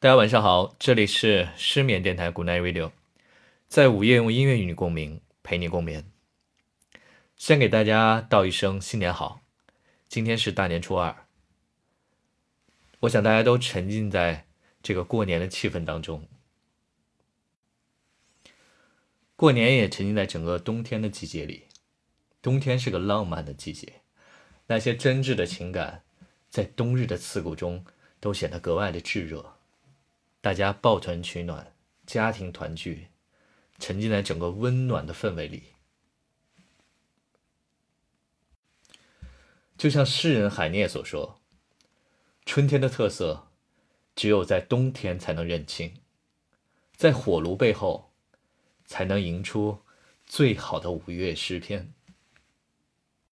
大家晚上好，这里是失眠电台 Good Night Radio，在午夜用音乐与你共鸣，陪你共眠。先给大家道一声新年好，今天是大年初二，我想大家都沉浸在这个过年的气氛当中，过年也沉浸在整个冬天的季节里。冬天是个浪漫的季节，那些真挚的情感，在冬日的刺骨中都显得格外的炙热。大家抱团取暖，家庭团聚，沉浸在整个温暖的氛围里。就像诗人海涅所说：“春天的特色，只有在冬天才能认清，在火炉背后，才能吟出最好的五月诗篇。”